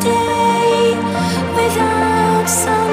day without sunrise.